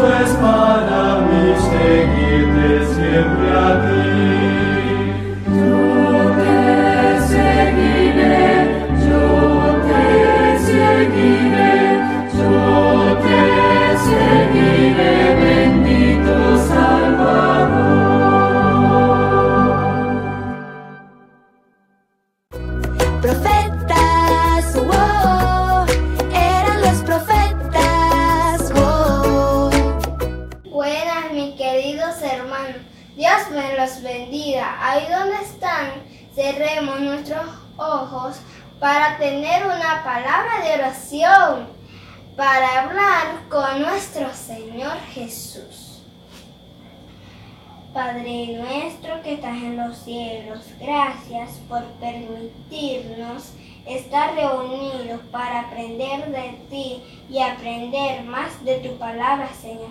Christmas. oración para hablar con nuestro Señor Jesús. Padre nuestro que estás en los cielos, gracias por permitirnos estar reunidos para aprender de ti y aprender más de tu palabra, Señor.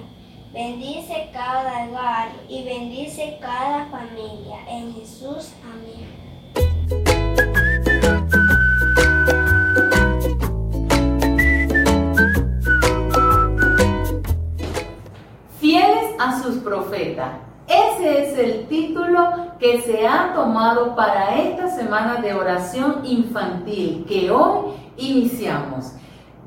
Bendice cada hogar y bendice cada familia. En Jesús, amén. Para esta semana de oración infantil que hoy iniciamos.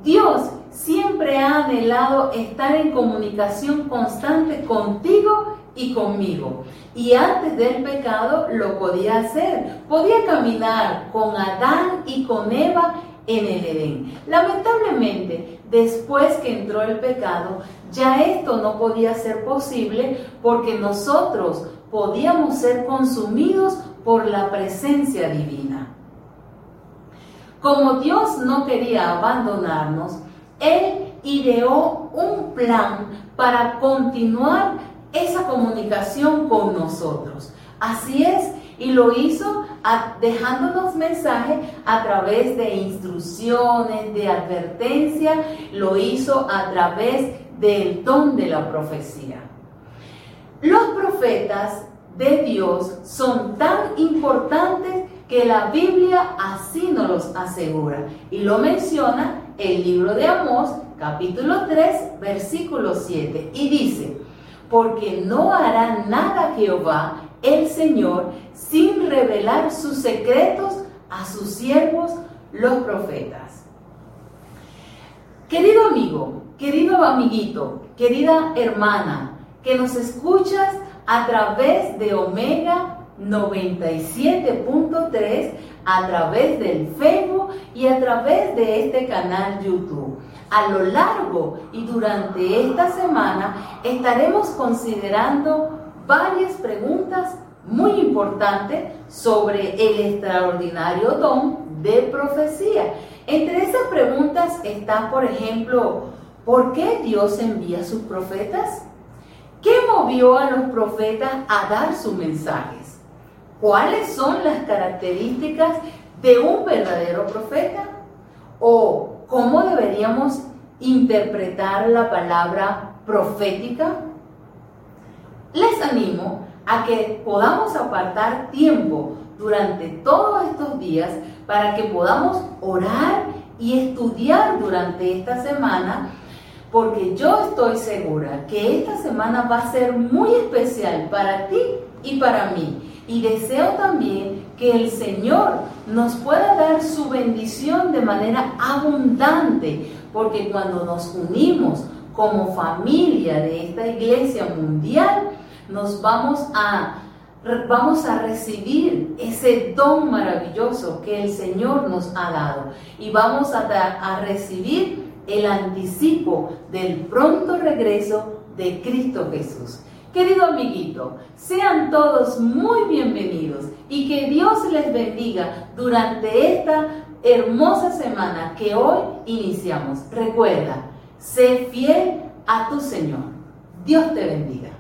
Dios siempre ha anhelado estar en comunicación constante contigo y conmigo. Y antes del pecado lo podía hacer. Podía caminar con Adán y con Eva en el Edén. Lamentablemente, después que entró el pecado, ya esto no podía ser posible porque nosotros podíamos ser consumidos por la presencia divina. Como Dios no quería abandonarnos, Él ideó un plan para continuar esa comunicación con nosotros. Así es, y lo hizo dejándonos mensajes a través de instrucciones, de advertencia, lo hizo a través del don de la profecía. Los profetas de Dios son tan importantes que la Biblia así nos los asegura y lo menciona el libro de Amós capítulo 3 versículo 7 y dice, porque no hará nada Jehová el Señor sin revelar sus secretos a sus siervos los profetas. Querido amigo, querido amiguito, querida hermana, que nos escuchas a través de Omega 97.3, a través del Facebook y a través de este canal YouTube. A lo largo y durante esta semana estaremos considerando varias preguntas muy importantes sobre el extraordinario don de profecía. Entre esas preguntas está, por ejemplo, ¿por qué Dios envía sus profetas? ¿Qué movió a los profetas a dar sus mensajes? ¿Cuáles son las características de un verdadero profeta? ¿O cómo deberíamos interpretar la palabra profética? les animo a que podamos apartar tiempo durante todos estos días para que podamos orar y estudiar durante esta semana, porque yo estoy segura que esta semana va a ser muy especial para ti y para mí. Y deseo también que el Señor nos pueda dar su bendición de manera abundante, porque cuando nos unimos como familia de esta iglesia mundial, nos vamos a, vamos a recibir ese don maravilloso que el Señor nos ha dado y vamos a, a recibir el anticipo del pronto regreso de Cristo Jesús. Querido amiguito, sean todos muy bienvenidos y que Dios les bendiga durante esta hermosa semana que hoy iniciamos. Recuerda, sé fiel a tu Señor. Dios te bendiga.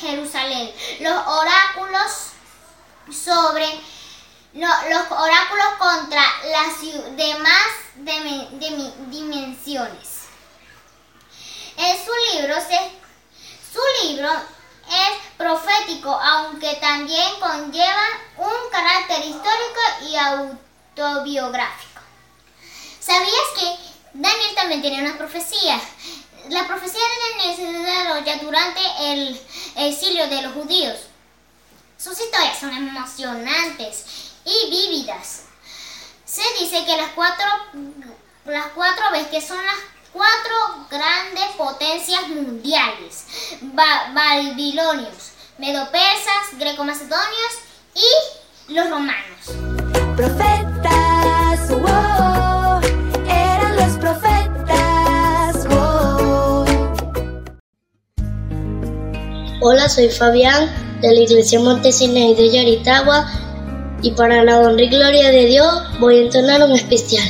Jerusalén, los oráculos sobre los oráculos contra las demás dimensiones. En su libro, su libro es profético, aunque también conlleva un carácter histórico y autobiográfico. ¿Sabías que Daniel también tiene una profecía? La profecía de Daniel se desarrolla durante el exilio de los judíos. Sus historias son emocionantes y vívidas. Se dice que las cuatro, las cuatro bestias son las cuatro grandes potencias mundiales, babilonios, medopersas, greco-macedonios y los romanos. Profetas, Hola, soy Fabián de la Iglesia Montesinos de Yaritagua y para la honra y gloria de Dios voy a entonar un especial.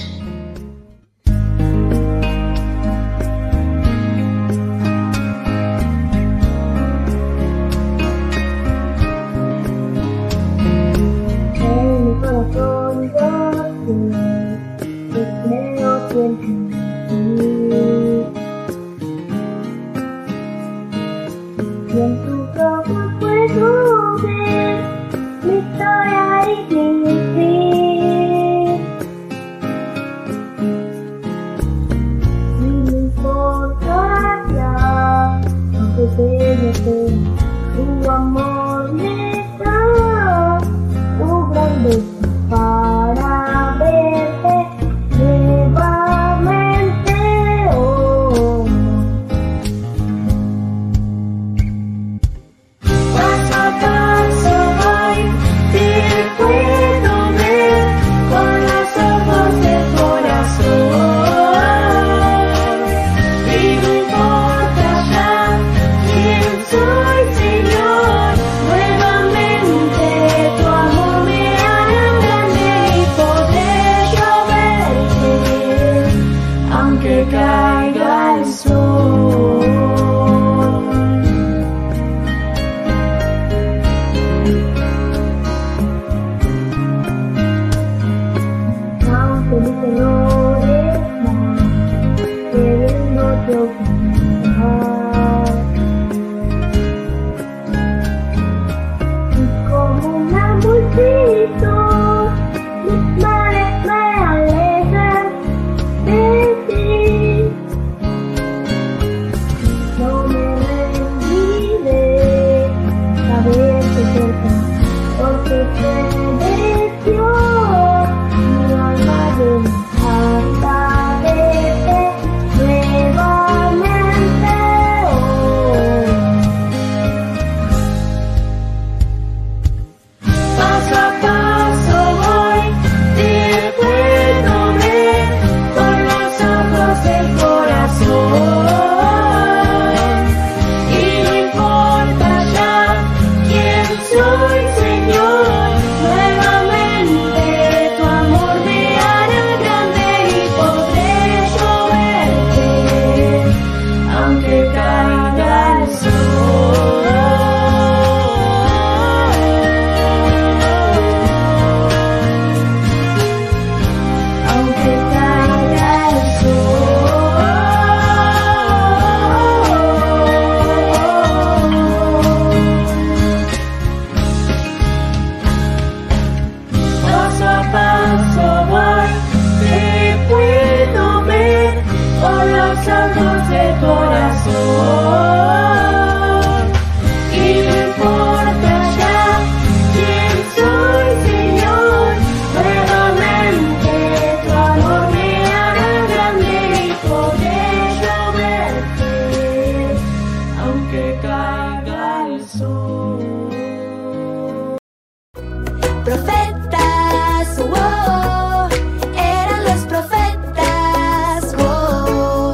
profetas, wow, eran los profetas, wow.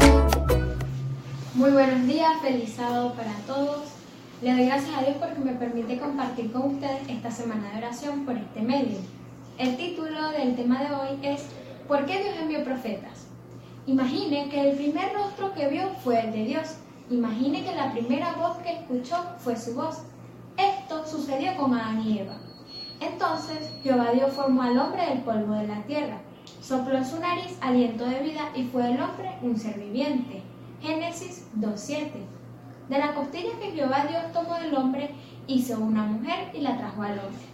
Muy buenos días, feliz sábado para todos. Le doy gracias a Dios porque me permite compartir con ustedes esta semana de oración por este medio. El título del tema de hoy es ¿Por qué Dios envió profetas? Imagine que el primer rostro que vio fue el de Dios. Imagine que la primera voz que escuchó fue su voz. Esto sucedió con Adán y Eva. Entonces Jehová Dios formó al hombre del polvo de la tierra, sopló en su nariz aliento de vida y fue el hombre un ser viviente. Génesis 2.7. De la costilla que Jehová Dios tomó del hombre, hizo una mujer y la trajo al hombre.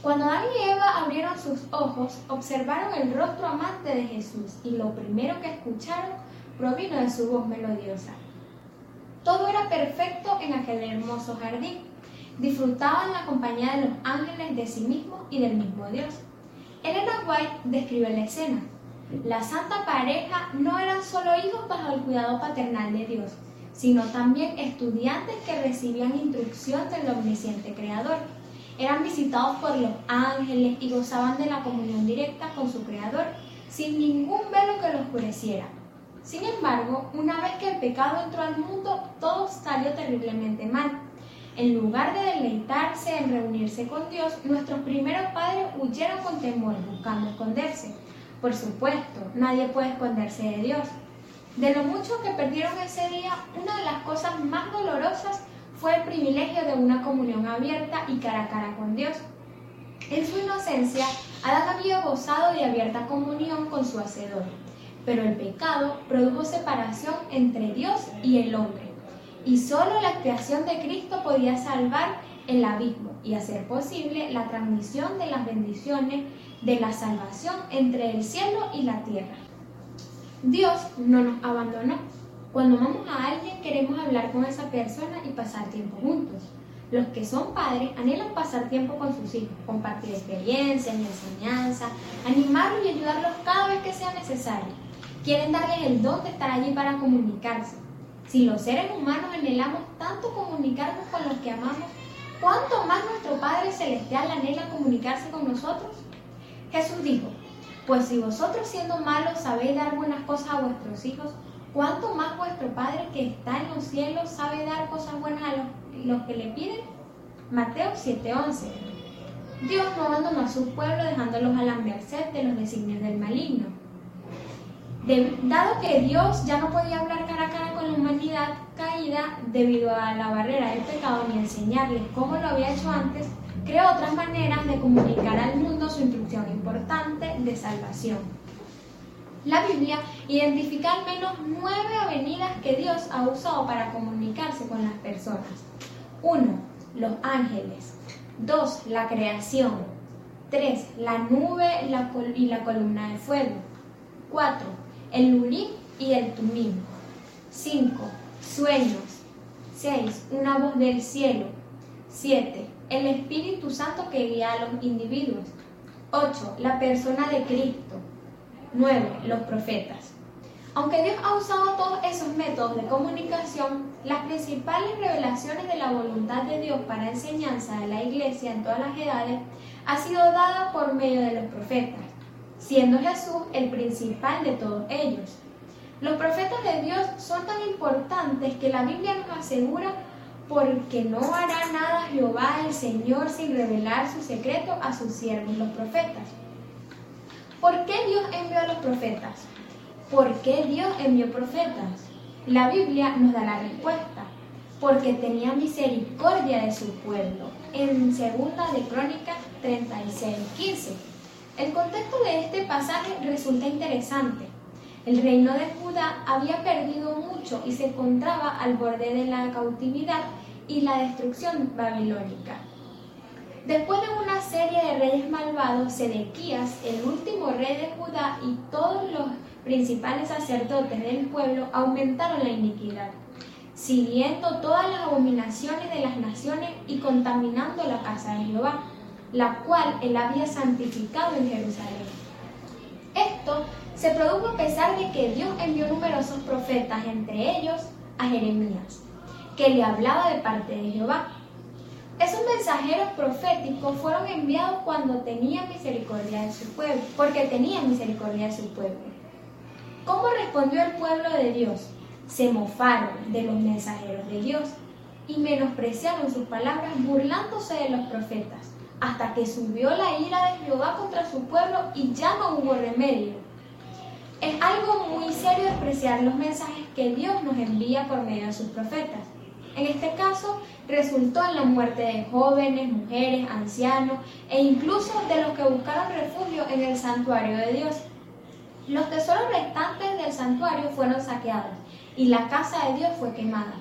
Cuando Adán y Eva abrieron sus ojos, observaron el rostro amante de Jesús y lo primero que escucharon provino de su voz melodiosa. Todo era perfecto en aquel hermoso jardín. Disfrutaban la compañía de los ángeles de sí mismos y del mismo Dios. Elena White describe la escena. La santa pareja no eran solo hijos bajo el cuidado paternal de Dios, sino también estudiantes que recibían instrucción del omnisciente Creador. Eran visitados por los ángeles y gozaban de la comunión directa con su Creador, sin ningún velo que los oscureciera. Sin embargo, una vez que el pecado entró al mundo, todo salió terriblemente mal. En lugar de deleitarse en reunirse con Dios, nuestros primeros padres huyeron con temor, buscando esconderse. Por supuesto, nadie puede esconderse de Dios. De lo mucho que perdieron ese día, una de las cosas más dolorosas fue el privilegio de una comunión abierta y cara a cara con Dios. En su inocencia, Adán había gozado de abierta comunión con su Hacedor, pero el pecado produjo separación entre Dios y el hombre, y solo la expiación de Cristo podía salvar el abismo y hacer posible la transmisión de las bendiciones de la salvación entre el cielo y la tierra. Dios no nos abandonó. Cuando amamos a alguien queremos hablar con esa persona y pasar tiempo juntos. Los que son padres anhelan pasar tiempo con sus hijos, compartir experiencias y enseñanzas, animarlos y ayudarlos cada vez que sea necesario. Quieren darles el don de estar allí para comunicarse. Si los seres humanos anhelamos tanto comunicarnos con los que amamos, ¿cuánto más nuestro Padre Celestial anhela comunicarse con nosotros? Jesús dijo, pues si vosotros siendo malos sabéis dar buenas cosas a vuestros hijos, ¿cuánto más vuestro Padre que está en los cielos sabe dar cosas buenas a los, los que le piden? Mateo 7:11. Dios no abandonó a su pueblo dejándolos a la merced de los designios del maligno. Dado que Dios ya no podía hablar cara a cara con la humanidad caída debido a la barrera del pecado ni enseñarles cómo lo había hecho antes, creó otras maneras de comunicar al mundo su instrucción importante de salvación. La Biblia identifica al menos nueve avenidas que Dios ha usado para comunicarse con las personas. 1. Los ángeles. 2. La creación. 3. La nube y la columna de fuego. 4. El Urim y el Tumim. 5. Sueños. 6. Una voz del cielo. 7. El Espíritu Santo que guía a los individuos. 8. La persona de Cristo. 9. Los profetas. Aunque Dios ha usado todos esos métodos de comunicación, las principales revelaciones de la voluntad de Dios para enseñanza de la iglesia en todas las edades ha sido dada por medio de los profetas, siendo Jesús el principal de todos ellos. Los profetas de Dios son tan importantes que la Biblia nos asegura porque no hará nada Jehová el Señor sin revelar su secreto a sus siervos los profetas. ¿Por qué Dios envió a los profetas? ¿Por qué Dios envió profetas? La Biblia nos da la respuesta. Porque tenía misericordia de su pueblo. En segunda de Crónicas 36, 15. El contexto de este pasaje resulta interesante. El reino de Judá había perdido mucho y se encontraba al borde de la cautividad y la destrucción babilónica. Después de una serie de reyes malvados, Sedequías, el último rey de Judá, y todos los principales sacerdotes del pueblo aumentaron la iniquidad, siguiendo todas las abominaciones de las naciones y contaminando la casa de Jehová, la cual él había santificado en Jerusalén. Esto se produjo a pesar de que Dios envió numerosos profetas, entre ellos a Jeremías, que le hablaba de parte de Jehová. Esos mensajeros proféticos fueron enviados cuando tenían misericordia de su pueblo, porque tenían misericordia de su pueblo. ¿Cómo respondió el pueblo de Dios? se mofaron de los mensajeros de Dios y menospreciaron sus palabras burlándose de los profetas, hasta que subió la ira de Jehová contra su pueblo y ya no hubo remedio. Es algo muy serio despreciar los mensajes que Dios nos envía por medio de sus profetas. En este caso, resultó en la muerte de jóvenes, mujeres, ancianos e incluso de los que buscaron refugio en el santuario de Dios. Los tesoros restantes del santuario fueron saqueados y la casa de Dios fue quemada.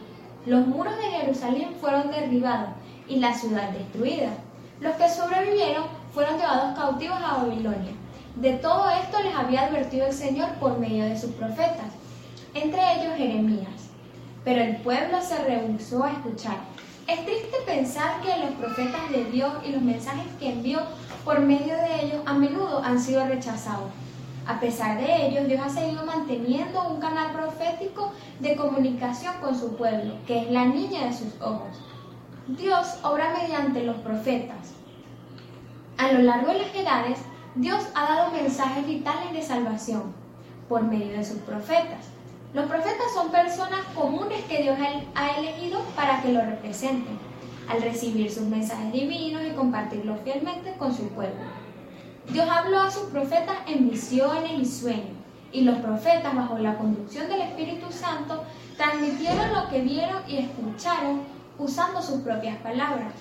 Los muros de Jerusalén fueron derribados y la ciudad destruida. Los que sobrevivieron fueron llevados cautivos a Babilonia. De todo esto les había advertido el Señor por medio de sus profetas, entre ellos Jeremías. Pero el pueblo se rehusó a escuchar. Es triste pensar que los profetas de Dios y los mensajes que envió por medio de ellos a menudo han sido rechazados. A pesar de ello, Dios ha seguido manteniendo un canal profético de comunicación con su pueblo, que es la niña de sus ojos. Dios obra mediante los profetas. A lo largo de las edades, Dios ha dado mensajes vitales de salvación por medio de sus profetas. Los profetas son personas comunes que Dios ha elegido para que lo representen, al recibir sus mensajes divinos y compartirlos fielmente con su pueblo. Dios habló a sus profetas en visiones y sueños, y los profetas, bajo la conducción del Espíritu Santo, transmitieron lo que vieron y escucharon usando sus propias palabras.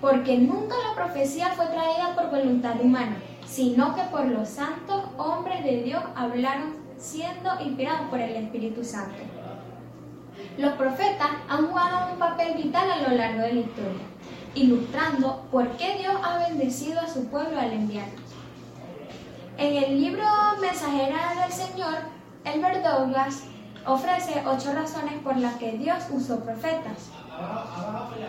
Porque nunca la profecía fue traída por voluntad humana, sino que por los santos hombres de Dios hablaron siendo inspirados por el Espíritu Santo. Los profetas han jugado un papel vital a lo largo de la historia, ilustrando por qué Dios ha bendecido a su pueblo al enviarlos. En el libro Mensajera del Señor, Elbert Douglas ofrece ocho razones por las que Dios usó profetas.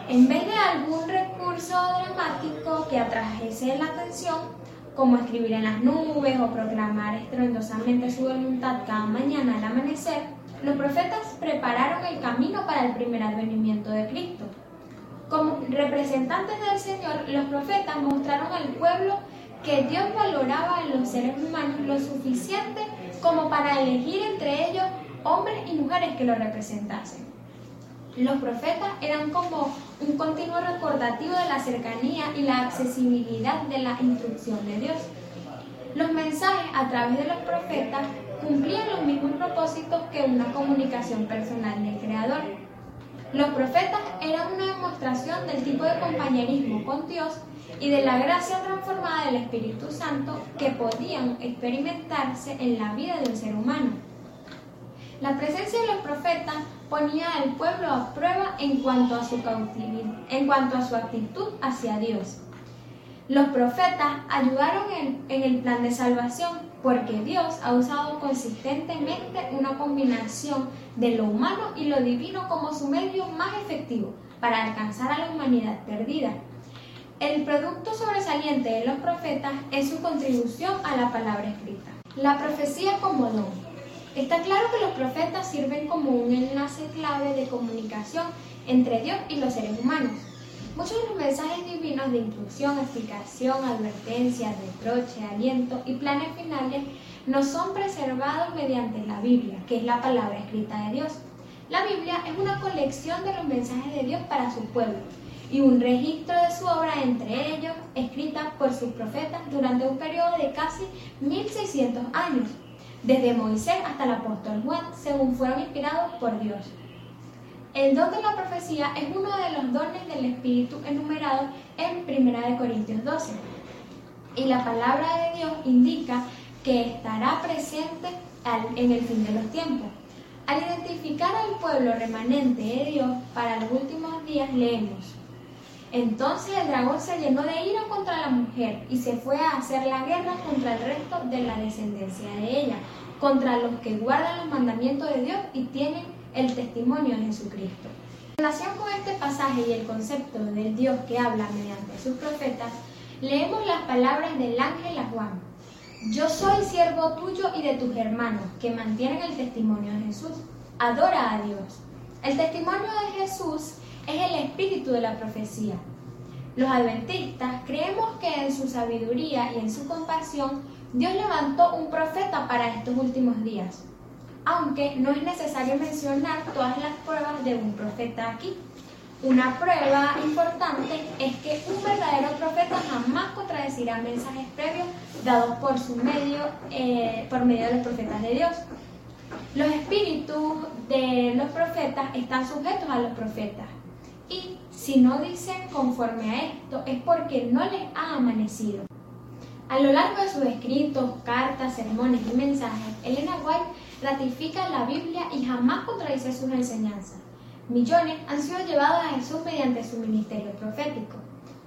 En vez de algún recurso dramático que atrajese la atención, como escribir en las nubes o proclamar estruendosamente su voluntad cada mañana al amanecer, los profetas prepararon el camino para el primer advenimiento de Cristo. Como representantes del Señor, los profetas mostraron al pueblo que Dios valoraba en los seres humanos lo suficiente como para elegir entre ellos hombres y mujeres que lo representasen. Los profetas eran como un continuo recordativo de la cercanía y la accesibilidad de la instrucción de Dios. Los mensajes a través de los profetas cumplían los mismos propósitos que una comunicación personal del Creador. Los profetas eran una demostración del tipo de compañerismo con Dios y de la gracia transformada del Espíritu Santo que podían experimentarse en la vida de un ser humano. La presencia de los profetas ponía al pueblo a prueba en cuanto a su en cuanto a su actitud hacia Dios. Los profetas ayudaron en, en, el plan de salvación porque Dios ha usado consistentemente una combinación de lo humano y lo divino como su medio más efectivo para alcanzar a la humanidad perdida. El producto sobresaliente de los profetas es su contribución a la palabra escrita. La profecía como don. Está claro que los profetas sirven como un enlace clave de comunicación entre Dios y los seres humanos. Muchos de los mensajes divinos de instrucción, explicación, advertencia, reproche, aliento y planes finales no son preservados mediante la Biblia, que es la palabra escrita de Dios. La Biblia es una colección de los mensajes de Dios para su pueblo y un registro de su obra, entre ellos, escrita por sus profetas durante un periodo de casi 1600 años desde Moisés hasta el apóstol Juan, según fueron inspirados por Dios. El don de la profecía es uno de los dones del Espíritu enumerados en 1 Corintios 12. Y la palabra de Dios indica que estará presente en el fin de los tiempos. Al identificar al pueblo remanente de Dios para los últimos días, leemos. Entonces el dragón se llenó de ira contra la mujer y se fue a hacer la guerra contra el resto de la descendencia de ella, contra los que guardan los mandamientos de Dios y tienen el testimonio de Jesucristo. En relación con este pasaje y el concepto del Dios que habla mediante sus profetas, leemos las palabras del ángel a Juan. Yo soy siervo tuyo y de tus hermanos, que mantienen el testimonio de Jesús. Adora a Dios. El testimonio de Jesús es el espíritu de la profecía. Los adventistas creemos que en su sabiduría y en su compasión Dios levantó un profeta para estos últimos días. aunque no es necesario mencionar todas las pruebas de un profeta aquí. Una prueba importante es que un verdadero profeta jamás contradecirá mensajes previos dados por su medio, eh, por medio de los profetas de Dios. Los espíritus de los profetas están sujetos a los profetas si no dicen conforme a esto es porque no les ha amanecido. A lo largo de sus escritos, cartas, sermones y mensajes, Elena White ratifica la Biblia y jamás contradice sus enseñanzas. Millones han sido llevados a Jesús mediante su ministerio profético.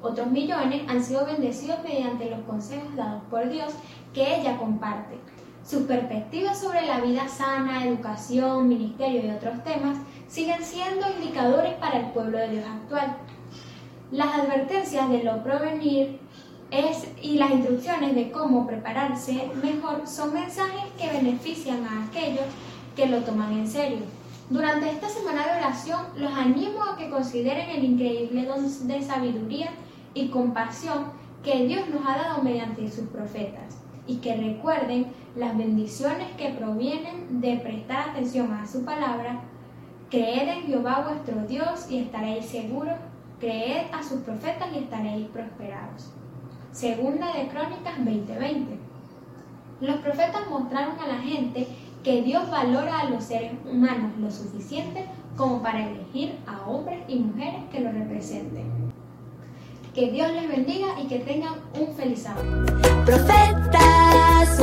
Otros millones han sido bendecidos mediante los consejos dados por Dios que ella comparte. Sus perspectivas sobre la vida sana, educación, ministerio y otros temas siguen siendo indicadores para el pueblo de Dios actual. Las advertencias de lo provenir es, y las instrucciones de cómo prepararse mejor son mensajes que benefician a aquellos que lo toman en serio. Durante esta semana de oración los animo a que consideren el increíble don de sabiduría y compasión que Dios nos ha dado mediante sus profetas y que recuerden las bendiciones que provienen de prestar atención a su palabra. Creed en Jehová vuestro Dios y estaréis seguros. Creed a sus profetas y estaréis prosperados. Segunda de Crónicas 20:20. Los profetas mostraron a la gente que Dios valora a los seres humanos lo suficiente como para elegir a hombres y mujeres que lo representen. Que Dios les bendiga y que tengan un feliz sábado. Profetas,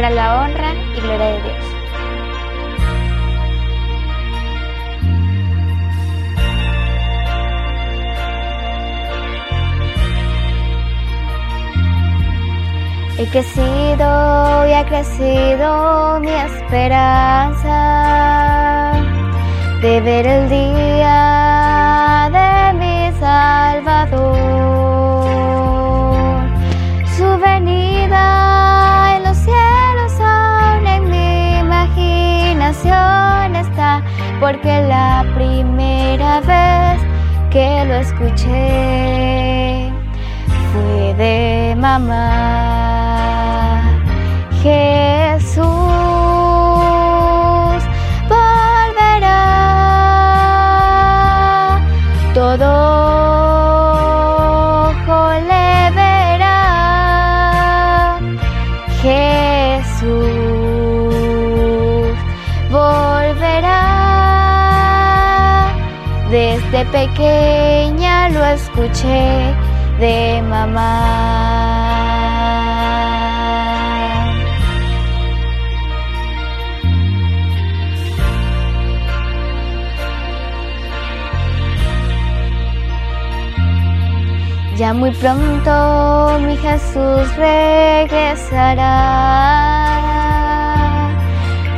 para la honra y gloria de Dios. He crecido y ha crecido mi esperanza de ver el día de mi Salvador. Porque la primera vez que lo escuché fue de mamá. Desde pequeña lo escuché de mamá. Ya muy pronto mi Jesús regresará.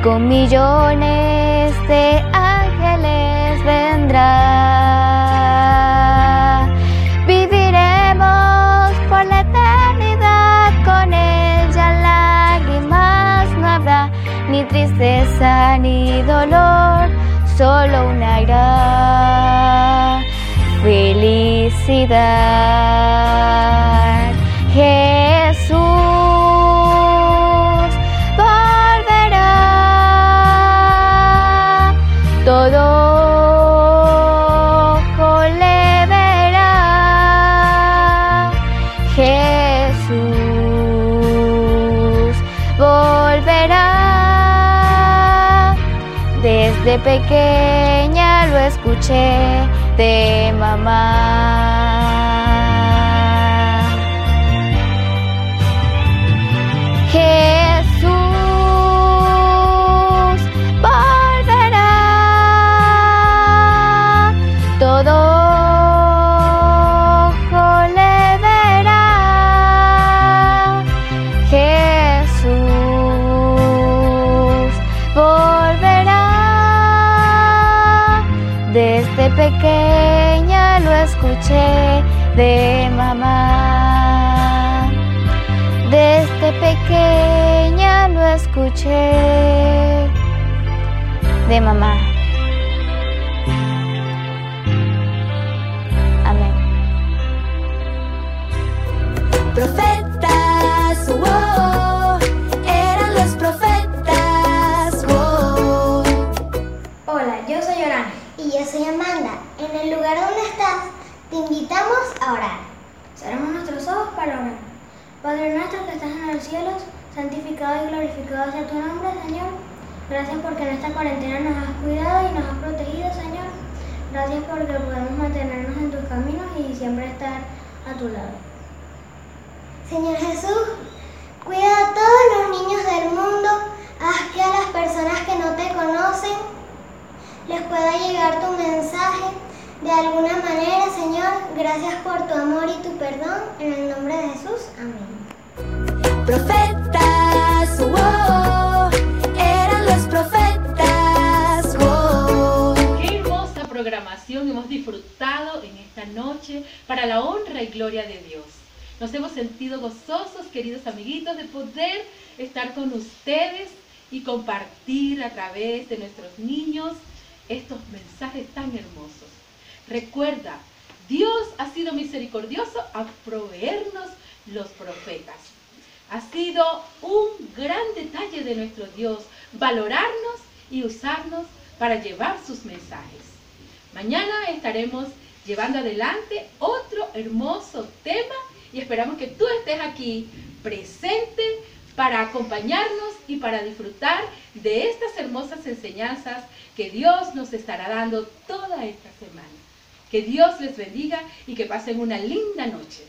Con millones de ángeles vendrá. Tristeza ni dolor, solo una gran felicidad. Jesús volverá, todo Desde pequeña lo escuché de mamá. De mamá. Desde pequeña lo escuché de mamá. Santificado y glorificado sea tu nombre, Señor. Gracias porque en esta cuarentena nos has cuidado y nos has protegido, Señor. Gracias porque podemos mantenernos en tus caminos y siempre estar a tu lado. Señor Jesús, cuida a todos los niños del mundo. Haz que a las personas que no te conocen les pueda llegar tu mensaje de alguna manera, Señor. Gracias por tu amor y tu perdón. En el nombre de Jesús. Amén. Profetas, wow, eran los profetas, wow. Qué hermosa programación hemos disfrutado en esta noche para la honra y gloria de Dios. Nos hemos sentido gozosos, queridos amiguitos, de poder estar con ustedes y compartir a través de nuestros niños estos mensajes tan hermosos. Recuerda, Dios ha sido misericordioso a proveernos los profetas. Ha sido un gran detalle de nuestro Dios valorarnos y usarnos para llevar sus mensajes. Mañana estaremos llevando adelante otro hermoso tema y esperamos que tú estés aquí presente para acompañarnos y para disfrutar de estas hermosas enseñanzas que Dios nos estará dando toda esta semana. Que Dios les bendiga y que pasen una linda noche.